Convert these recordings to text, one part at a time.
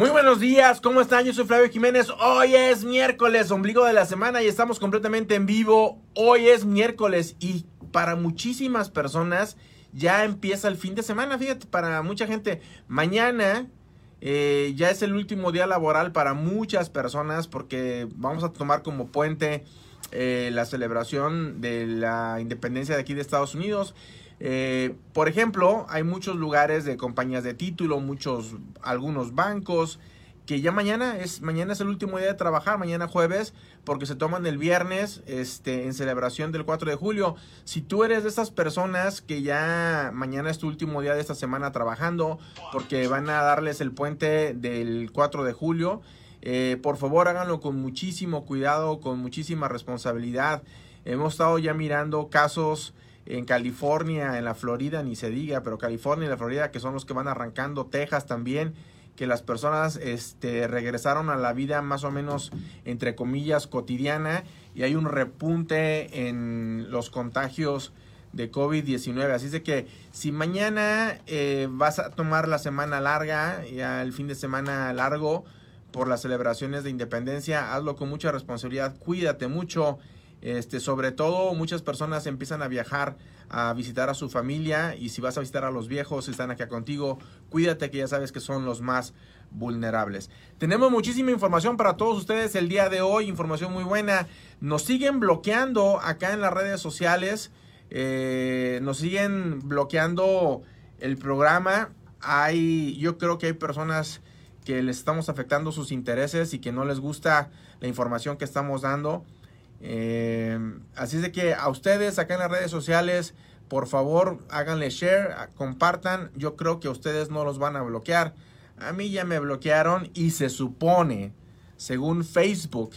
Muy buenos días, ¿cómo están? Yo soy Flavio Jiménez. Hoy es miércoles, ombligo de la semana y estamos completamente en vivo. Hoy es miércoles y para muchísimas personas ya empieza el fin de semana. Fíjate, para mucha gente, mañana eh, ya es el último día laboral para muchas personas porque vamos a tomar como puente eh, la celebración de la independencia de aquí de Estados Unidos. Eh, por ejemplo, hay muchos lugares de compañías de título, muchos, algunos bancos, que ya mañana es, mañana es el último día de trabajar, mañana jueves, porque se toman el viernes, este, en celebración del 4 de julio. Si tú eres de esas personas que ya mañana es tu último día de esta semana trabajando, porque van a darles el puente del 4 de julio, eh, por favor háganlo con muchísimo cuidado, con muchísima responsabilidad. Hemos estado ya mirando casos en California, en la Florida, ni se diga, pero California y la Florida, que son los que van arrancando, Texas también, que las personas este, regresaron a la vida más o menos, entre comillas, cotidiana, y hay un repunte en los contagios de COVID-19. Así es de que si mañana eh, vas a tomar la semana larga, ya el fin de semana largo, por las celebraciones de independencia, hazlo con mucha responsabilidad, cuídate mucho este, sobre todo muchas personas empiezan a viajar a visitar a su familia y si vas a visitar a los viejos, están acá contigo, cuídate que ya sabes que son los más vulnerables. Tenemos muchísima información para todos ustedes el día de hoy, información muy buena. Nos siguen bloqueando acá en las redes sociales, eh, nos siguen bloqueando el programa. Hay, yo creo que hay personas que les estamos afectando sus intereses y que no les gusta la información que estamos dando. Eh, así es de que a ustedes acá en las redes sociales, por favor, háganle share, compartan. Yo creo que ustedes no los van a bloquear. A mí ya me bloquearon y se supone, según Facebook,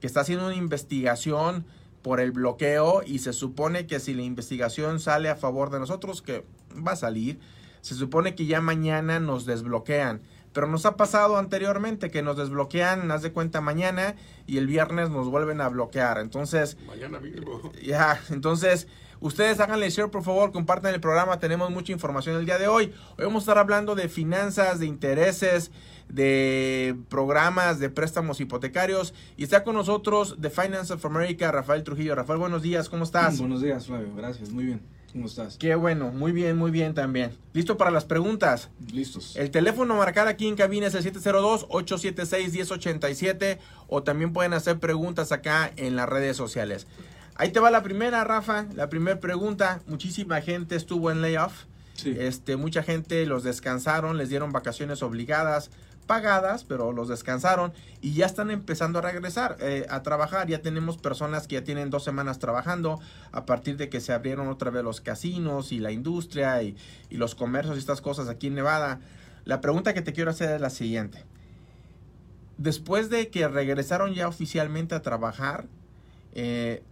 que está haciendo una investigación por el bloqueo y se supone que si la investigación sale a favor de nosotros, que va a salir, se supone que ya mañana nos desbloquean. Pero nos ha pasado anteriormente que nos desbloquean, haz de cuenta mañana y el viernes nos vuelven a bloquear. Entonces, mañana mismo. Ya, entonces, ustedes háganle share, por favor, compartan el programa, tenemos mucha información el día de hoy. Hoy vamos a estar hablando de finanzas, de intereses, de programas de préstamos hipotecarios y está con nosotros de Finance of America, Rafael Trujillo. Rafael, buenos días, ¿cómo estás? Buenos días, Flavio, gracias, muy bien. ¿Cómo estás? Qué bueno, muy bien, muy bien también. ¿Listo para las preguntas? Listos. El teléfono marcar aquí en cabina es el 702-876-1087 o también pueden hacer preguntas acá en las redes sociales. Ahí te va la primera, Rafa. La primera pregunta. Muchísima gente estuvo en layoff. Sí. Este, mucha gente los descansaron, les dieron vacaciones obligadas pagadas, pero los descansaron y ya están empezando a regresar eh, a trabajar. Ya tenemos personas que ya tienen dos semanas trabajando a partir de que se abrieron otra vez los casinos y la industria y, los comercios y estas cosas aquí en Nevada. La pregunta que te quiero hacer es la siguiente. Después de que regresaron ya oficialmente a trabajar, eh,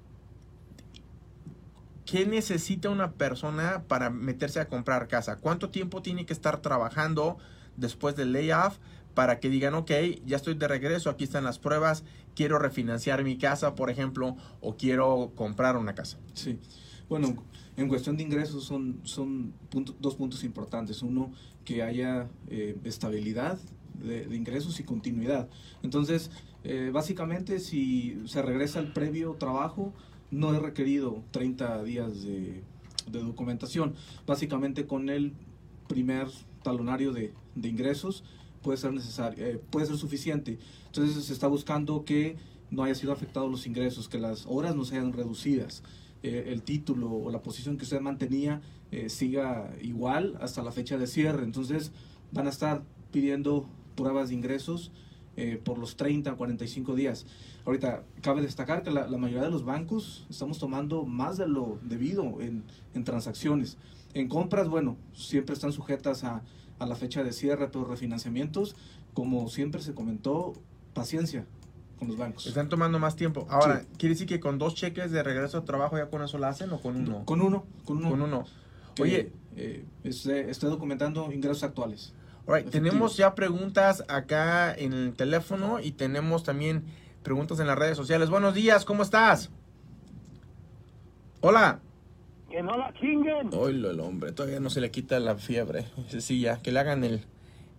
¿qué necesita una persona para meterse a comprar casa? ¿Cuánto tiempo tiene que estar trabajando después del layoff para que digan, ok, ya estoy de regreso, aquí están las pruebas, quiero refinanciar mi casa, por ejemplo, o quiero comprar una casa? Sí. Bueno, en cuestión de ingresos son, son dos puntos importantes. Uno, que haya eh, estabilidad de, ingresos y continuidad. Entonces, eh, básicamente, si se regresa al previo trabajo, no es requerido 30 días de, documentación. Básicamente, con el primer talonario de ingresos puede ser necesario, eh, puede ser suficiente. Entonces, se está buscando que no haya sido afectados los ingresos, que las horas no sean reducidas eh, el título o la posición que usted mantenía eh, siga igual hasta la fecha de cierre. Entonces van a estar pidiendo pruebas de ingresos eh, por los 30 a 45 días. Ahorita cabe destacar que la, la mayoría de los bancos estamos tomando más de lo debido en, en transacciones. En compras, bueno, siempre están sujetas a, a la fecha de cierre, pero refinanciamientos, como siempre se comentó, paciencia con los bancos. Están tomando más tiempo. Ahora, Sí. ¿quiere decir que con dos cheques de regreso a trabajo ya con eso la hacen o con uno? Con uno, con uno. Con uno. que, Oye, eh, esté, esté documentando ingresos actuales. efectivo. tenemos ya preguntas acá en el teléfono y tenemos también preguntas en las redes sociales. Buenos días, ¿cómo estás? Hola. Que no la chinguen. Oilo el hombre, todavía no se le quita la fiebre. Sí, ya, que le hagan el,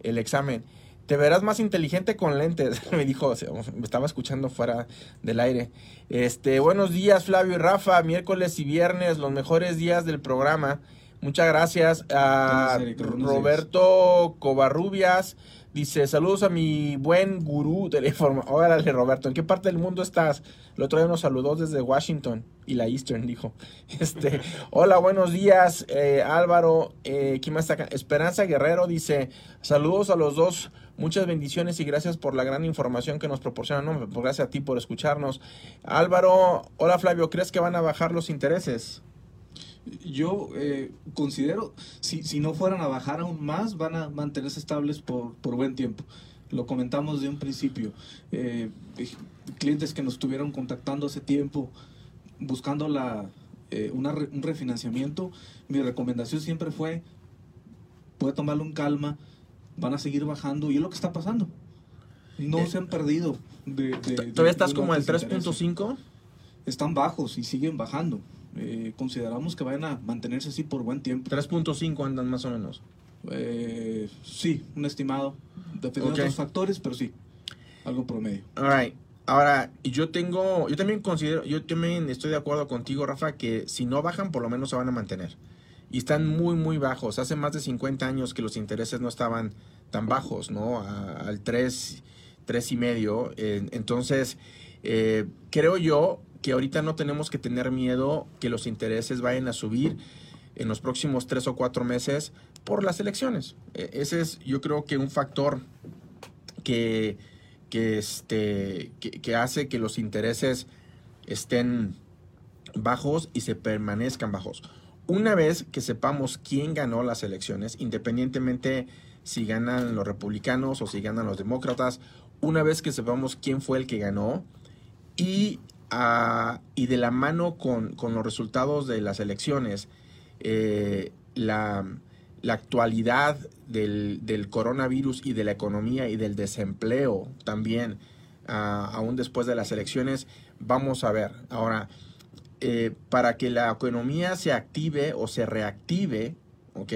el examen. Te verás más inteligente con lentes, me dijo, me estaba escuchando fuera del aire. Este, buenos días Flavio y Rafa, miércoles y viernes, los mejores días del programa. Muchas gracias a Roberto Covarrubias. Dice, saludos a mi buen gurú información. Órale, Roberto, ¿en qué parte del mundo estás? El otro día nos saludó desde Washington y la Eastern, dijo. Este, hola, buenos días, eh, Álvaro. Eh, ¿Quién más está acá? Esperanza Guerrero dice, saludos a los dos. Muchas bendiciones y gracias por la gran información que nos proporcionan. No, pues gracias a ti por escucharnos. Álvaro, hola Flavio, ¿crees que van a bajar los intereses? Yo eh, considero, si, si no fueran a bajar aún más, van a mantenerse estables por, por buen tiempo. Lo comentamos de un principio. Eh, clientes que nos estuvieron contactando hace tiempo, buscando la, eh, una, un refinanciamiento, mi recomendación siempre fue, puede tomarlo en calma, van a seguir bajando y es lo que está pasando. No se han perdido. De, ¿Todavía estás como el 3.5? Están bajos y siguen bajando. Eh, consideramos que vayan a mantenerse así por buen tiempo. 3.5 andan más o menos. Eh, sí, un estimado. Dependiendo de otros factores, pero sí. Algo promedio. Alright. Ahora, yo tengo, yo también considero, yo también estoy de acuerdo contigo, Rafa, que si no bajan, por lo menos se van a mantener. Y están muy, muy bajos. Hace más de 50 años que los intereses no estaban tan bajos, ¿no? al 3, 3 y medio. entonces, eh, creo yo que ahorita no tenemos que tener miedo que los intereses vayan a subir en los próximos tres o cuatro meses por las elecciones. E, ese es, yo creo que un factor que, que, este, que, hace que los intereses estén bajos y se permanezcan bajos. Una vez que sepamos quién ganó las elecciones, independientemente si ganan los republicanos o si ganan los demócratas, una vez que sepamos quién fue el que ganó y y de la mano con, los resultados de las elecciones, eh, la, actualidad del, coronavirus y de la economía y del desempleo también, aún después de las elecciones, vamos a ver. Ahora, eh, para que la economía se active o se reactive, ¿ok?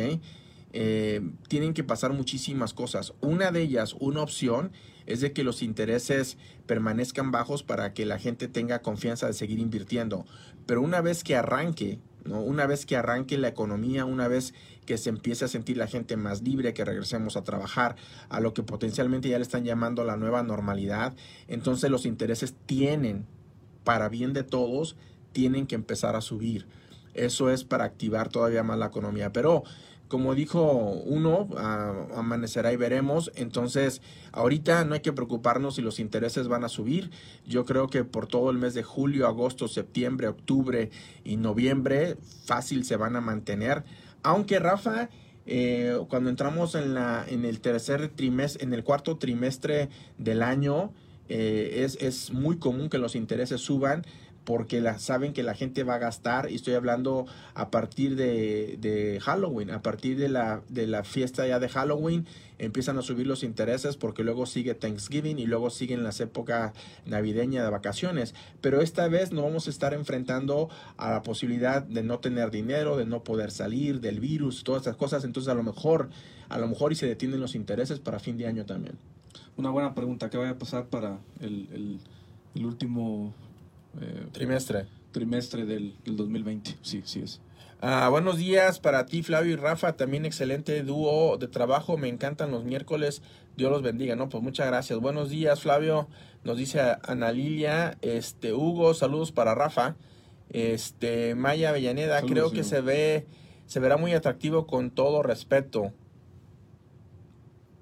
Eh, tienen que pasar muchísimas cosas. Una de ellas, una opción, es de que los intereses permanezcan bajos para que la gente tenga confianza de seguir invirtiendo. Pero una vez que arranque, ¿no? una vez que arranque la economía, una vez que se empiece a sentir la gente más libre, que regresemos a trabajar, a lo que potencialmente ya le están llamando la nueva normalidad, entonces los intereses tienen, para bien de todos, tienen que empezar a subir. Eso es para activar todavía más la economía. Pero como dijo uno, amanecerá y veremos. Entonces, ahorita no hay que preocuparnos si los intereses van a subir. Yo creo que por todo el mes de julio, agosto, septiembre, octubre y noviembre, fácil se van a mantener. Aunque Rafa, eh, cuando entramos en, la, en el tercer trimestre, en el cuarto trimestre del año, eh, es, es muy común que los intereses suban porque la, saben que la gente va a gastar, y estoy hablando a partir de, Halloween, a partir de la, de la fiesta ya de Halloween, empiezan a subir los intereses porque luego sigue Thanksgiving y luego siguen las épocas navideñas de vacaciones. Pero esta vez no vamos a estar enfrentando a la posibilidad de no tener dinero, de no poder salir, del virus, todas esas cosas. Entonces a lo mejor, a lo mejor y se detienen los intereses para fin de año también. Una buena pregunta, ¿qué va a pasar para el, el último eh, trimestre. Trimestre del, 2020, sí, sí es. Ah, buenos días para ti, Flavio y Rafa. También excelente dúo de trabajo. Me encantan los miércoles. Dios los bendiga, ¿no? Pues muchas gracias. Buenos días, Flavio. Nos dice Ana Lilia. Este, Hugo, saludos para Rafa. Este, Maya Avellaneda, creo que se ve, se verá muy atractivo con todo respeto.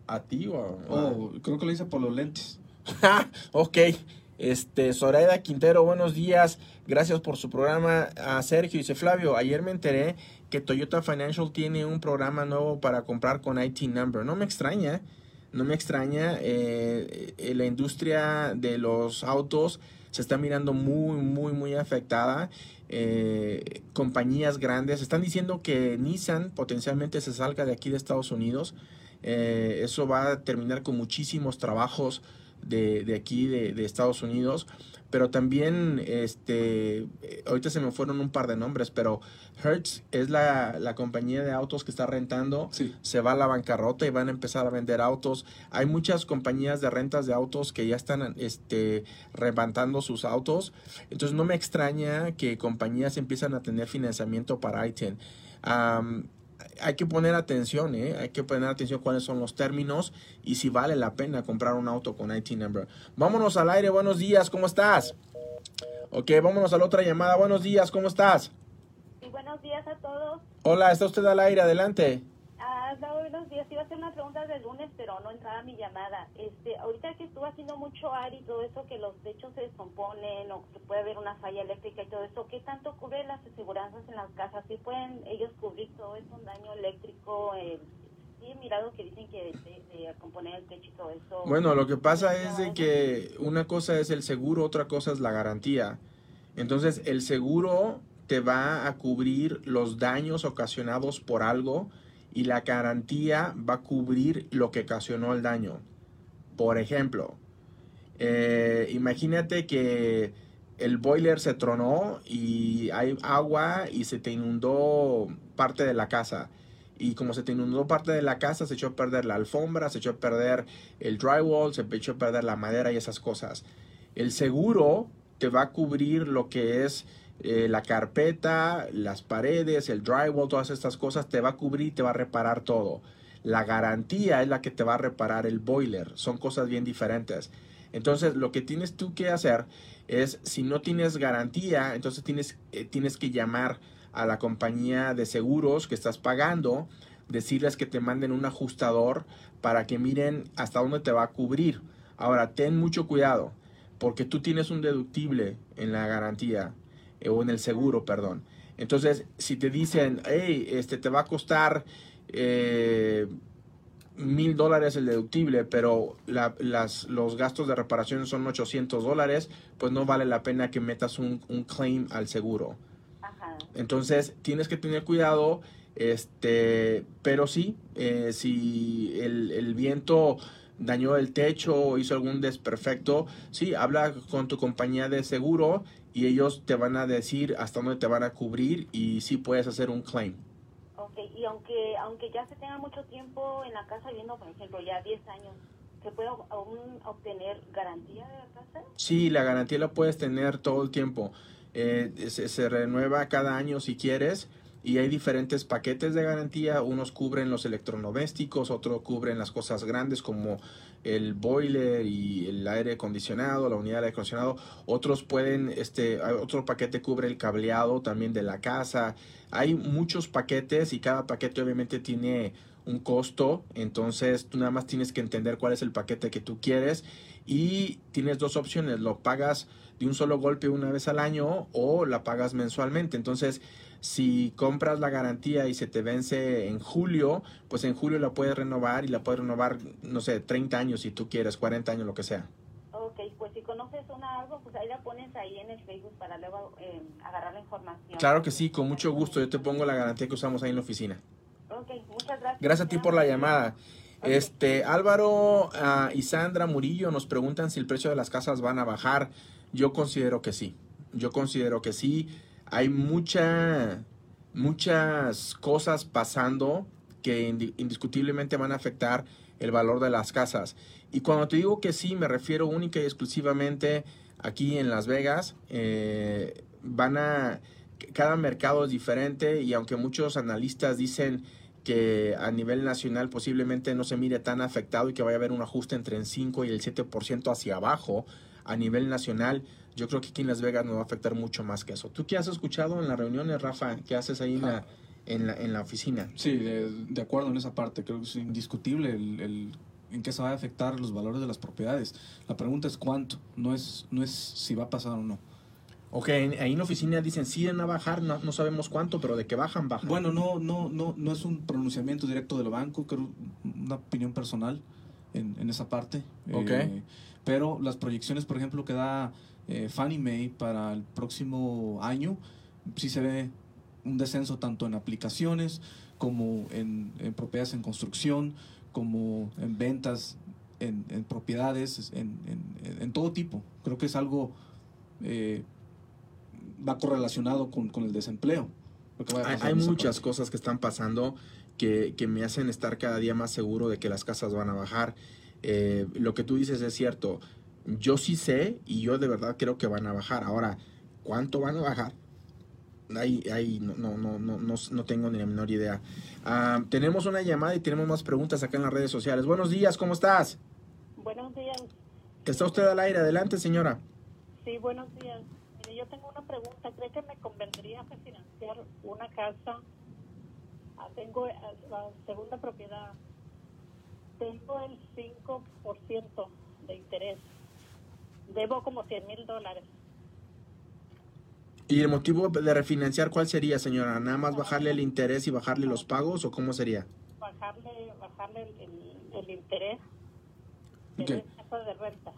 ¿A ti o oh, creo que lo hice por los lentes. ok. Este, Zoraida Quintero, buenos días. Gracias por su programa. A Sergio dice Flavio, ayer me enteré que Toyota Financial tiene un programa nuevo para comprar con IT Number. No me extraña, no me extraña. Eh, eh, la industria de los autos se está mirando muy, muy, muy afectada. Eh, compañías grandes están diciendo que Nissan potencialmente se salga de aquí de Estados Unidos. Eso va a terminar con muchísimos trabajos de, de aquí, de, de Estados Unidos. Pero también, este, eh, ahorita se me fueron un par de nombres, pero Hertz es la, la compañía de autos que está rentando. Sí. Se va a la bancarrota y van a empezar a vender autos. Hay muchas compañías de rentas de autos que ya están este, sus autos. Entonces no me extraña que compañías empiezan a tener financiamiento para ITIN. Am, hay que poner atención, ¿eh? Hay que poner atención cuáles son los términos y si vale la pena comprar un auto con IT number. Vámonos al aire, buenos días, ¿cómo estás? Ok, vámonos a la otra llamada, buenos días, ¿cómo estás? Sí, buenos días a todos. Hola, está usted al aire, adelante. Ah, no, buenos días. Iba a hacer una pregunta del lunes, pero no entraba mi llamada. Este, ahorita que estuvo haciendo mucho aire y todo eso, que los techos se descomponen o que puede haber una falla eléctrica y todo eso, ¿qué tanto cubre las aseguranzas en las casas? ¿Sí pueden ellos cubrir todo eso, un daño eléctrico? Eh, sí, he mirado que dicen que de, de componer el techo y todo eso. Bueno, lo que pasa es de que una cosa es el seguro, otra cosa es la garantía. Entonces, el seguro te va a cubrir los daños ocasionados por algo y la garantía va a cubrir lo que ocasionó el daño. Por ejemplo, eh, imagínate que el boiler se tronó y hay agua y se te inundó parte de la casa. Y como se te inundó parte de la casa, se echó a perder la alfombra, se echó a perder el drywall, se echó a perder la madera y esas cosas. El seguro te va a cubrir lo que es eh, la carpeta, las paredes, el drywall, todas estas cosas, te va a cubrir y te va a reparar todo. La garantía es la que te va a reparar el boiler. Son cosas bien diferentes. Entonces, lo que tienes tú que hacer es, si no tienes garantía, entonces tienes, eh, tienes que llamar a la compañía de seguros que estás pagando, decirles que te manden un ajustador para que miren hasta dónde te va a cubrir. Ahora, ten mucho cuidado, porque tú tienes un deductible en la garantía o en el seguro, perdón. Entonces, si te dicen, hey, este te va a costar eh, mil dólares el deductible, pero la- las, los gastos de reparación son 800 dólares, pues no vale la pena que metas un, un claim al seguro. Ajá. Entonces tienes que tener cuidado, este, pero sí, eh, si el, el viento dañó el techo o hizo algún desperfecto, sí, habla con tu compañía de seguro y ellos te van a decir hasta dónde te van a cubrir y sí puedes hacer un claim. Ok, y aunque aunque ya se tenga mucho tiempo en la casa viviendo, por ejemplo, ya 10 años, ¿se puede aún obtener garantía de la casa? Sí, la garantía la puedes tener todo el tiempo. Eh, se, se renueva cada año si quieres y hay diferentes paquetes de garantía. Unos cubren los electrodomésticos, otros cubren las cosas grandes como el boiler y el aire acondicionado, la unidad de aire acondicionado. Otros pueden, este, otro paquete cubre el cableado también de la casa. Hay muchos paquetes y cada paquete obviamente tiene un costo, entonces tú nada más tienes que entender cuál es el paquete que tú quieres y tienes dos opciones, lo pagas de un solo golpe una vez al año o la pagas mensualmente. Entonces, si compras la garantía y se te vence en julio, pues en julio la puedes renovar y la puedes renovar, no sé, 30 años si tú quieres, 40 años, lo que sea. Ok, pues si conoces una algo, pues ahí la pones ahí en el Facebook para luego eh, agarrar la información. Claro que sí, con mucho gusto. Yo te pongo la garantía que usamos ahí en la oficina. Ok, muchas gracias. Gracias a ti por la llamada. Este Álvaro ah, y Sandra Murillo nos preguntan si el precio de las casas van a bajar. Yo considero que sí. Yo considero que sí. Hay mucha, muchas cosas pasando que indi- indiscutiblemente van a afectar el valor de las casas. Y cuando te digo que sí, me refiero única y exclusivamente aquí en Las Vegas. Eh, van a cada mercado es diferente y aunque muchos analistas dicen que a nivel nacional posiblemente no se mire tan afectado y que vaya a haber un ajuste entre el 5 y el 7% hacia abajo a nivel nacional, yo creo que aquí en Las Vegas nos va a afectar mucho más que eso. ¿Tú qué has escuchado en las reuniones, Rafa? ¿Qué haces ahí en la, en la, en la oficina? Sí, de, de acuerdo en esa parte. Creo que es indiscutible el, el- en qué se va a afectar los valores de las propiedades. La pregunta es cuánto, no es, no es si va a pasar o no. Ok, ahí en la oficina dicen sí van a bajar, no, no sabemos cuánto, pero de que bajan, bajan. Bueno, no, no, no, no es un pronunciamiento directo del banco, creo una opinión personal en, en esa parte. Ok. Eh, pero las proyecciones, por ejemplo, que da eh, Fannie Mae para el próximo año, sí se ve un descenso tanto en aplicaciones como en, en propiedades en construcción, como en ventas en, en propiedades, en, todo tipo. Creo que es algo, eh, va correlacionado con, con el desempleo. Hay, hay muchas cosas que están pasando que, que, me hacen estar cada día más seguro de que las casas van a bajar. Eh, lo que tú dices es cierto. Yo sí sé y yo de verdad creo que van a bajar. Ahora, ¿cuánto van a bajar? Ahí, ahí no, no, no, no, no, tengo ni la menor idea. Uh, tenemos una llamada y tenemos más preguntas acá en las redes sociales. Buenos días, ¿cómo estás? Buenos días. ¿Está usted al aire? Adelante, señora. Sí, buenos días. Mire, yo tengo una pregunta. ¿Cree que me convendría refinanciar una casa? Ah, tengo eh, la segunda propiedad. Tengo el 5% de interés. Debo como 100 mil dólares. ¿Y el motivo de refinanciar cuál sería, señora? ¿Nada más bajarle el interés y bajarle los pagos o cómo sería? Bajarle, bajarle el, el, el interés de Ok. casa de renta.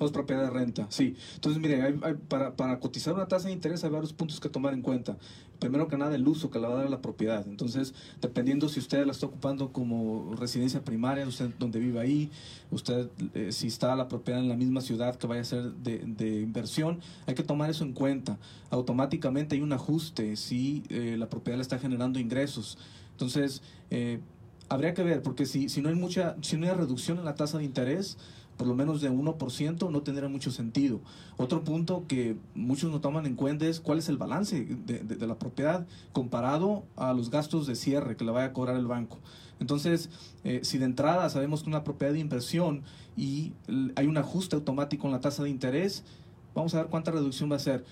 O es propiedad de renta, sí. Entonces, mire, hay- para, para cotizar una tasa de interés hay varios puntos que tomar en cuenta. Primero que nada, el uso que le va a dar la propiedad. Entonces, dependiendo si usted la está ocupando como residencia primaria, usted donde vive ahí, usted eh, si está la propiedad en la misma ciudad que vaya a ser de, de inversión, hay que tomar eso en cuenta. Automáticamente hay un ajuste si eh, la propiedad le está generando ingresos. Entonces, eh, habría que ver, porque si, si no hay mucha, si no hay reducción en la tasa de interés, por lo menos de 1%, no tendría mucho sentido. Otro punto que muchos no toman en cuenta es cuál es el balance de, la propiedad comparado a los gastos de cierre que le vaya a cobrar el banco. Entonces, eh, si de entrada sabemos que una propiedad de inversión y hay un ajuste automático en la tasa de interés, vamos a ver cuánta reducción va a ser.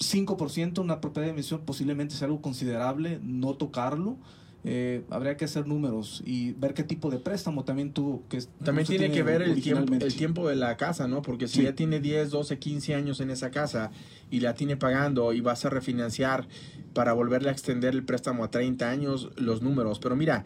5% una propiedad de inversión posiblemente sea algo considerable, no tocarlo. Eh, habría que hacer números y ver qué tipo de préstamo también tuvo. Que También tiene que ver el tiempo, el tiempo de la casa, ¿no? Porque si Sí. ya tiene 10, 12, 15 años en esa casa y la tiene pagando y vas a refinanciar para volverle a extender el préstamo a 30 años, los números. Pero mira,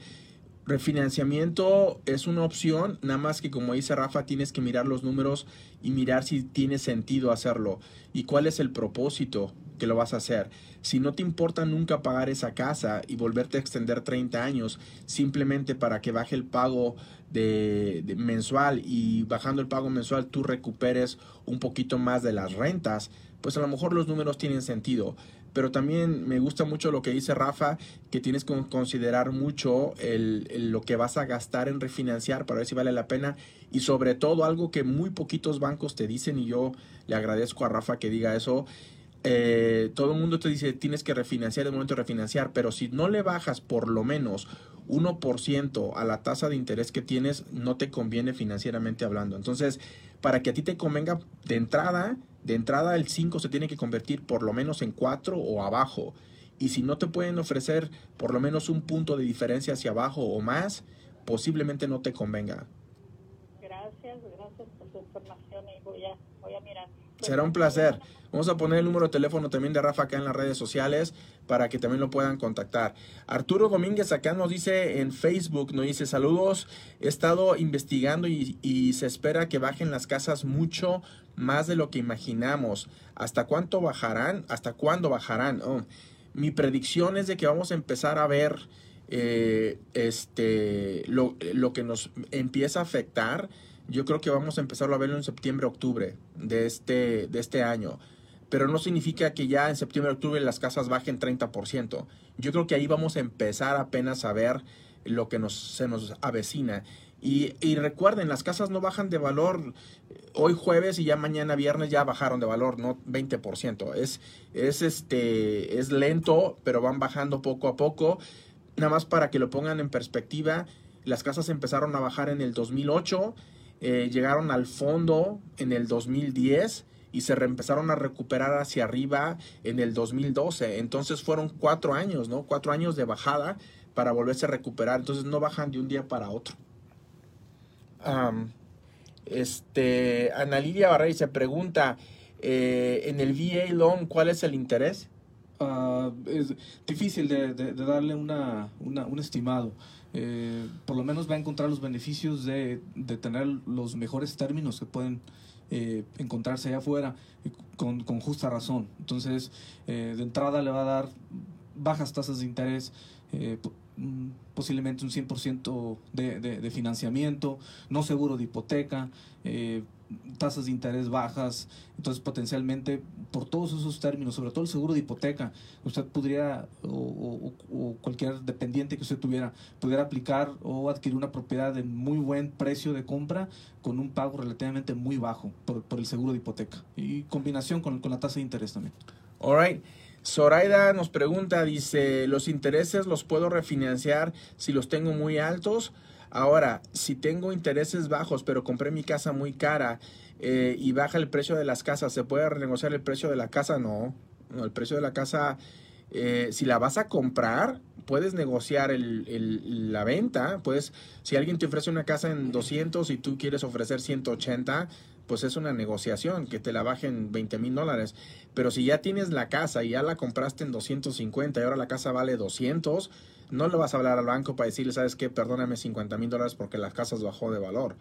refinanciamiento es una opción, nada más que como dice Rafa, tienes que mirar los números y mirar si tiene sentido hacerlo y cuál es el propósito que lo vas a hacer. Si no te importa nunca pagar esa casa y volverte a extender 30 años simplemente para que baje el pago de, mensual y bajando el pago mensual tú recuperes un poquito más de las rentas, pues a lo mejor los números tienen sentido. Pero también me gusta mucho lo que dice Rafa, que tienes que considerar mucho el- lo que vas a gastar en refinanciar para ver si vale la pena. Y sobre todo algo que muy poquitos bancos te dicen, y yo le agradezco a Rafa que diga eso, eh, todo el mundo te dice tienes que refinanciar, es momento de refinanciar, pero si no le bajas por lo menos 1% a la tasa de interés que tienes, no te conviene financieramente hablando. Entonces, para que a ti te convenga de entrada, de entrada el 5 se tiene que convertir por lo menos en 4 o abajo. Y si no te pueden ofrecer por lo menos un punto de diferencia hacia abajo o más, posiblemente no te convenga. Gracias, gracias por su información y voy a, voy a mirar. Será un placer. Vamos a poner el número de teléfono también de Rafa acá en las redes sociales para que también lo puedan contactar. Arturo Domínguez acá nos dice en Facebook, nos dice saludos, he estado investigando y, se espera que bajen las casas mucho más de lo que imaginamos. ¿Hasta cuánto bajarán? ¿Hasta cuándo bajarán? Oh, mi predicción es de que vamos a empezar a ver eh, este lo, lo que nos empieza a afectar yo creo que vamos a empezarlo a verlo en septiembre, octubre de este, de este año. Pero no significa que ya en septiembre, octubre las casas bajen 30%. Yo creo que ahí vamos a empezar apenas a ver lo que nos, se nos avecina. Y, y recuerden, las casas no bajan de valor hoy jueves y ya mañana viernes ya bajaron de valor, no 20%. Es, es, este, es lento, pero van bajando poco a poco. Nada más para que lo pongan en perspectiva, las casas empezaron a bajar en el 2008 eh, llegaron al fondo en el 2010 y se empezaron a recuperar hacia arriba en el 2012. Entonces fueron cuatro años, ¿no? Cuatro años de bajada para volverse a recuperar. Entonces no bajan de un día para otro. Este, Ana Lidia Barrey se pregunta, eh, en el VA loan, ¿cuál es el interés? Es difícil de, de- de darle una, una- un estimado. Eh, por lo menos va a encontrar los beneficios de, de tener los mejores términos que pueden eh, encontrarse allá afuera y con, con justa razón. Entonces, eh, de entrada le va a dar bajas tasas de interés. eh, mm, posiblemente un 100% de, de, de financiamiento, no seguro de hipoteca, eh, tasas de interés bajas, entonces potencialmente por todos esos términos, sobre todo el seguro de hipoteca, usted podría o, o- o cualquier dependiente que usted tuviera pudiera aplicar o adquirir una propiedad de muy buen precio de compra con un pago relativamente muy bajo por, por el seguro de hipoteca y combinación con, con la tasa de interés también. Alright. Zoraida nos pregunta, dice, ¿los intereses los puedo refinanciar si los tengo muy altos? Ahora, si tengo intereses bajos, pero compré mi casa muy cara eh, y baja el precio de las casas, ¿se puede renegociar el precio de la casa? No, no el precio de la casa, eh, si la vas a comprar, puedes negociar el- el- la venta, puedes, si alguien te ofrece una casa en 200 y tú quieres ofrecer 180, pues es una negociación, que te la bajen 20 mil dólares. Pero si ya tienes la casa y ya la compraste en 250 y ahora la casa vale 200, no le vas a hablar al banco para decirle, ¿sabes qué? Perdóname 50 mil dólares porque la casa bajó de valor.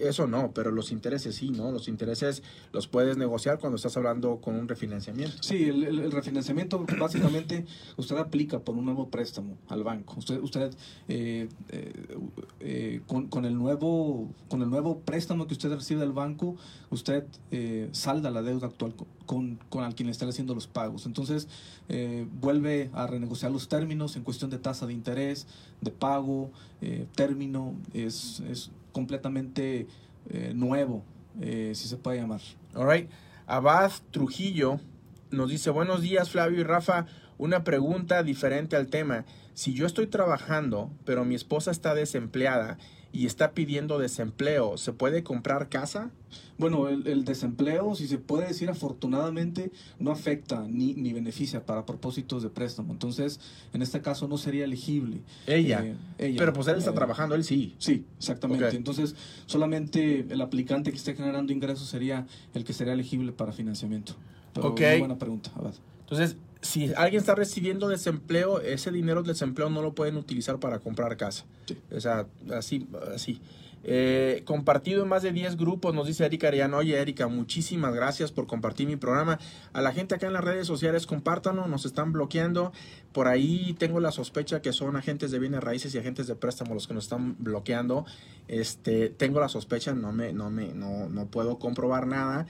Eso no, pero los intereses sí, ¿no? Los intereses los puedes negociar cuando estás hablando con un refinanciamiento. Sí, el, refinanciamiento básicamente usted aplica por un nuevo préstamo al banco. Usted, usted eh, eh, eh, con, con el nuevo con el nuevo préstamo que usted recibe del banco, usted eh, salda la deuda actual co- con, con al quien le está haciendo los pagos. Entonces eh, vuelve a renegociar los términos en cuestión de tasa de interés, de pago, término, es, es completamente eh, nuevo, eh, si se puede llamar. Alright. Abad Trujillo nos dice, buenos días Flavio y Rafa, una pregunta diferente al tema. Si yo estoy trabajando, pero mi esposa está desempleada y está pidiendo desempleo, ¿se puede comprar casa? Bueno, el, el desempleo, si se puede decir afortunadamente, no afecta ni, ni beneficia para propósitos de préstamo. Entonces, en este caso no sería elegible. Ella. Eh, ella. Pero pues él está Eh, trabajando, él sí. Sí, exactamente. Entonces, solamente el aplicante que esté generando ingresos sería el que sería elegible para financiamiento. Pero Ok. muy buena pregunta. Abad. Entonces, si alguien está recibiendo desempleo, ese dinero del desempleo no lo pueden utilizar para comprar casa. Sí. O sea, así, así. Eh, compartido en más de 10 grupos, nos dice Erika Ariano. Oye, Erika, muchísimas gracias por compartir mi programa. A la gente acá en las redes sociales, compártanlo, nos están bloqueando. Por ahí tengo la sospecha que son agentes de bienes raíces y agentes de préstamo los que nos están bloqueando. Este, tengo la sospecha, no me, no me, no, no puedo comprobar nada.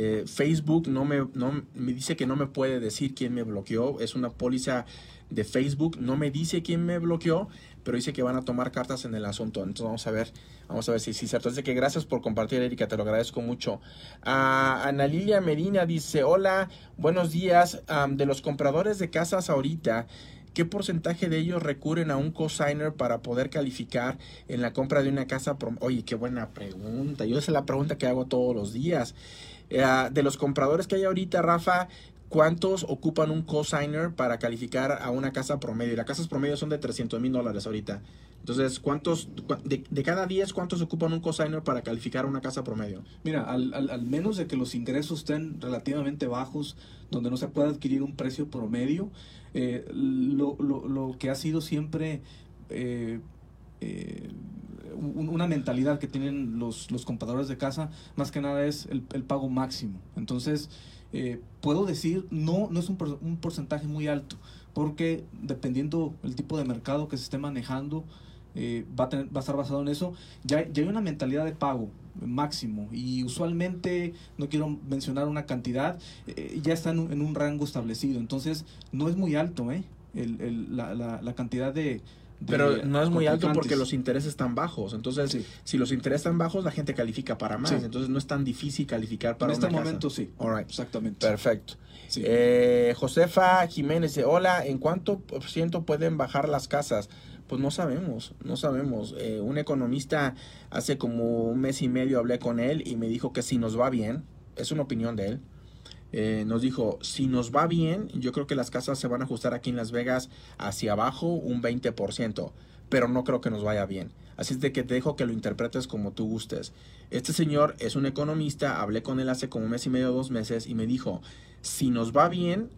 Eh, Facebook no me, no me dice que no me puede decir quién me bloqueó. Es una póliza de Facebook. No me dice quién me bloqueó, pero dice que van a tomar cartas en el asunto. Entonces vamos a ver, vamos a ver si es cierto. Así que gracias por compartir, Erika, te lo agradezco mucho. Ah, Ana Lilia Medina dice, hola, buenos días. Am, de los compradores de casas ahorita, ¿qué porcentaje de ellos recurren a un cosigner para poder calificar en la compra de una casa? Oye, qué buena pregunta. Yo esa es la pregunta que hago todos los días. Eh, de los compradores que hay ahorita, Rafa, ¿cuántos ocupan un cosigner para calificar a una casa promedio? Y las casas promedio son de 300 mil dólares ahorita. Entonces, ¿cuántos, de, de cada 10, cuántos ocupan un cosigner para calificar a una casa promedio? Mira, al, al, menos de que los ingresos estén relativamente bajos, donde no se pueda adquirir un precio promedio, eh, lo, lo, lo que ha sido siempre eh, eh, una mentalidad que tienen los, los compradores de casa, más que nada es el, el pago máximo. Entonces, eh, puedo decir, no, no es un, un porcentaje muy alto, porque dependiendo el tipo de mercado que se esté manejando, eh, va, a tener, va a estar basado en eso. Ya, ya hay una mentalidad de pago máximo y usualmente, no quiero mencionar una cantidad, eh, ya está en un, en un rango establecido. Entonces, no es muy alto ¿eh? el, el- la, la cantidad de... de Pero no es muy alto porque los intereses están bajos. Entonces, Sí. si los intereses están bajos, la gente califica para más. Sí. Entonces, no es tan difícil calificar para En este una casa. momento sí. All right. Exactamente. Perfecto. Sí. Eh, Josefa Jiménez dice, hola, ¿en cuánto por ciento pueden bajar las casas? Pues no sabemos, no sabemos. Eh, un economista hace como un mes y medio hablé con él y me dijo que si nos va bien, es una opinión de él, eh, nos dijo, si nos va bien, yo creo que las casas se van a ajustar aquí en Las Vegas hacia abajo un 20%, pero no creo que nos vaya bien. Así es de que te dejo que lo interpretes como tú gustes. Este señor es un economista, hablé con él hace como un mes y medio, dos meses, y me dijo, si nos va bien,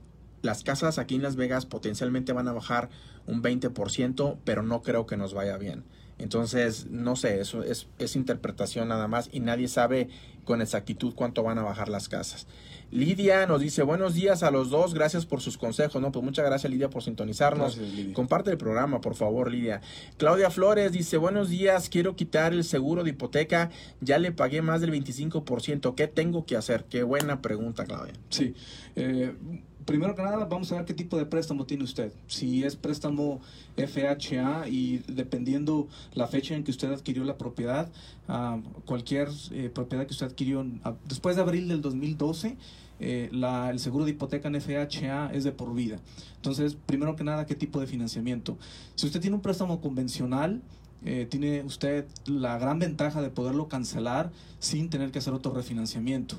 las casas aquí en Las Vegas potencialmente van a bajar un 20%, pero no creo que nos vaya bien. Entonces, no sé, eso es, es interpretación nada más y nadie sabe con exactitud cuánto van a bajar las casas. Lidia nos dice, buenos días a los dos, gracias por sus consejos, ¿no? Pues muchas gracias Lidia por sintonizarnos. Gracias, Lidia. Comparte el programa, por favor, Lidia. Claudia Flores dice, buenos días, quiero quitar el seguro de hipoteca, ya le pagué más del 25%, ¿qué tengo que hacer? Qué buena pregunta, Claudia. Sí. Eh, primero que nada, vamos a ver qué tipo de préstamo tiene usted. Si es préstamo FHA y dependiendo la fecha en que usted adquirió la propiedad, ah, cualquier eh, propiedad que usted adquirió después de abril del 2012, eh, el seguro de hipoteca en FHA es de por vida. Entonces, primero que nada, ¿qué tipo de financiamiento? Si usted tiene un préstamo convencional, eh, tiene usted la gran ventaja de poderlo cancelar sin tener que hacer otro refinanciamiento.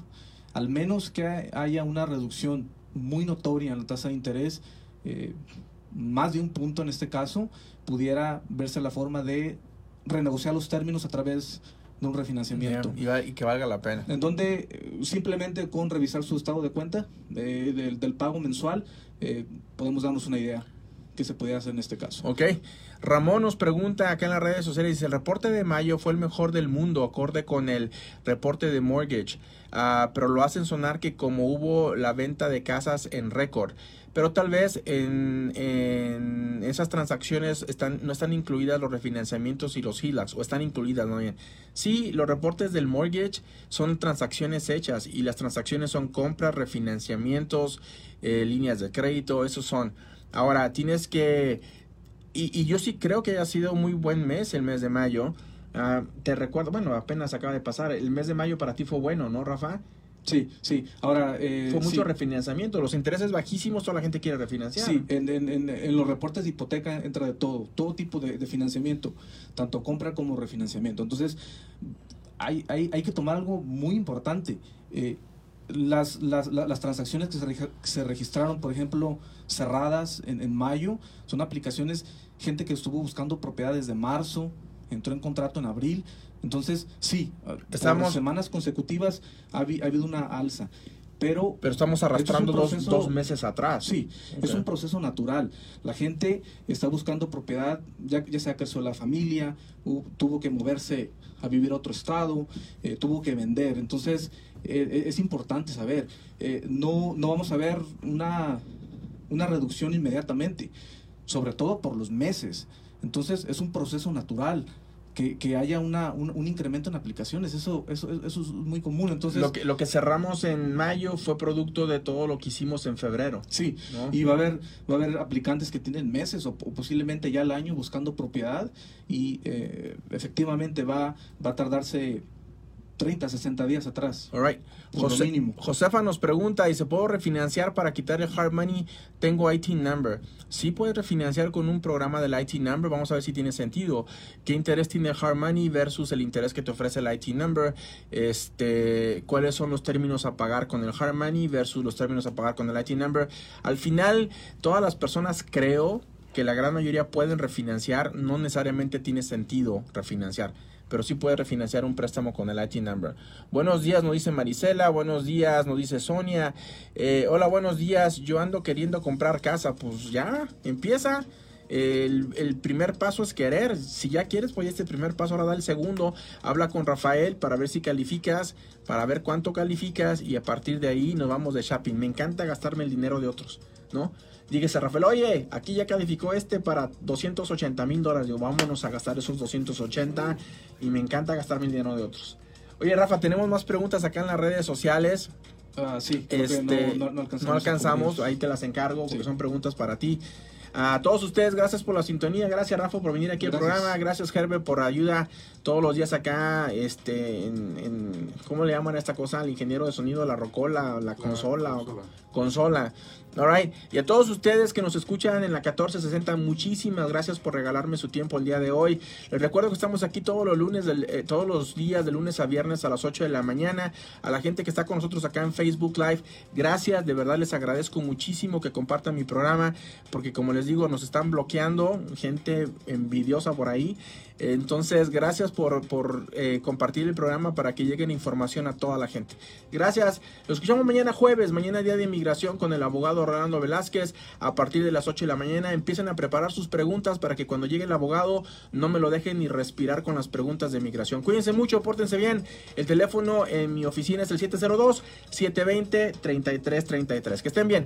Al menos que haya una reducción muy notoria en la tasa de interés, eh, más de un punto en este caso, pudiera verse la forma de renegociar los términos a través de un refinanciamiento. Y, que valga la pena. En donde eh, simplemente con revisar su estado de cuenta eh, del, del pago mensual, eh, podemos darnos una idea que se podría hacer en este caso. Ok. Ramón nos pregunta acá en las redes sociales, dice, el reporte de mayo fue el mejor del mundo, acorde con el reporte de mortgage, Ah, pero lo hacen sonar que como hubo la venta de casas en récord, pero tal vez en, en esas transacciones están, no están incluidas los refinanciamientos y los HELOCs, o están incluidas, no bien. Sí, los reportes del mortgage son transacciones hechas y las transacciones son compras, refinanciamientos, eh, líneas de crédito, esos son. Ahora, tienes que y, y yo sí creo que haya sido muy buen mes el mes de mayo. Ah, te recuerdo, bueno, apenas acaba de pasar. El mes de mayo para ti fue bueno, ¿no, Rafa? Sí, sí. Ahora, eh, Fue mucho sí. refinanciamiento. Los intereses bajísimos, toda la gente quiere refinanciar. Sí, en, en- en- en los reportes de hipoteca entra de todo, todo tipo de, de financiamiento, tanto compra como refinanciamiento. Entonces, hay, hay, hay que tomar algo muy importante. Eh, las, las, la- las transacciones que se, regi- que se registraron, por ejemplo, cerradas en, en mayo, son aplicaciones, gente que estuvo buscando propiedades de marzo, entró en contrato en abril. Entonces, sí, por Estamos- semanas consecutivas ha, habi- ha habido una alza. Pero Pero estamos arrastrando Es dos, dos meses atrás. Sí, es un proceso natural. La gente está buscando propiedad, ya, ya sea creció la familia, tuvo que moverse a vivir a otro estado, eh, tuvo que vender. Entonces, eh, es importante saber, eh, no, no vamos a ver una, una reducción inmediatamente, sobre todo por los meses. Entonces, es un proceso natural. Que, que haya una, un, un incremento en aplicaciones, eso, eso, eso es muy común. Entonces, Lo que, lo que cerramos en mayo fue producto de todo lo que hicimos en febrero. Sí, ¿no? y va a haber va a haber aplicantes que tienen meses o, o posiblemente ya el año buscando propiedad y eh, efectivamente va, va a tardarse 30, 60 días atrás. All right. Por lo Jose- mínimo. Josefa nos pregunta, ¿y se puedo refinanciar para quitar el hard money? Tengo IT number. Sí puedes refinanciar con un programa del IT number. Vamos a ver si tiene sentido. ¿Qué interés tiene el hard money versus el interés que te ofrece el IT number? Este, ¿Cuáles son los términos a pagar con el hard money versus los términos a pagar con el IT number? Al final, todas las personas creo que la gran mayoría pueden refinanciar. No necesariamente tiene sentido refinanciar pero sí puede refinanciar un préstamo con el IT number. Buenos días, nos dice Marisela, buenos días, nos dice Sonia. Eh, hola, buenos días, yo ando queriendo comprar casa, pues ya, empieza. El, primer paso es querer. Si ya quieres, pues este primer paso, ahora da el segundo. Habla con Rafael para ver si calificas, para ver cuánto calificas y a partir de ahí nos vamos de shopping. Me encanta gastarme el dinero de otros, ¿no? Dígase Rafael, oye, aquí ya calificó este para 280 mil dólares. Digo, vámonos a gastar esos 280 y me encanta gastarme el dinero de otros. Oye, Rafa, tenemos más preguntas acá en las redes sociales. Ah, sí, creo que Este, no, no- no alcanzamos. no alcanzamos, ahí te las encargo porque Sí. son preguntas para ti. A todos ustedes, gracias por la sintonía, gracias Rafa por venir aquí al programa, gracias Herbert por ayuda todos los días acá, este, en, en- ¿cómo le llaman a esta cosa? Al ingeniero de sonido, la rocola, la consola, o- consola. consola. Alright, y a todos ustedes que nos escuchan en la 1460, muchísimas gracias por regalarme su tiempo el día de hoy. Les recuerdo que estamos aquí todos los lunes, del- eh, todos los días de lunes a viernes a las 8 de la mañana. A la gente que está con nosotros acá en Facebook Live, gracias, de verdad les agradezco muchísimo que compartan mi programa, porque como les digo, nos están bloqueando, gente envidiosa por ahí. Entonces, gracias por, por eh, compartir el programa para que lleguen información a toda la gente. Gracias. Lo escuchamos mañana jueves, mañana día de inmigración con el abogado Rolando Velázquez a partir de las 8 de la mañana. Empiecen a preparar sus preguntas para que cuando llegue el abogado no me lo dejen ni respirar con las preguntas de inmigración. Cuídense mucho, pórtense bien. El teléfono en mi oficina es el 702-720-3333. Que estén bien.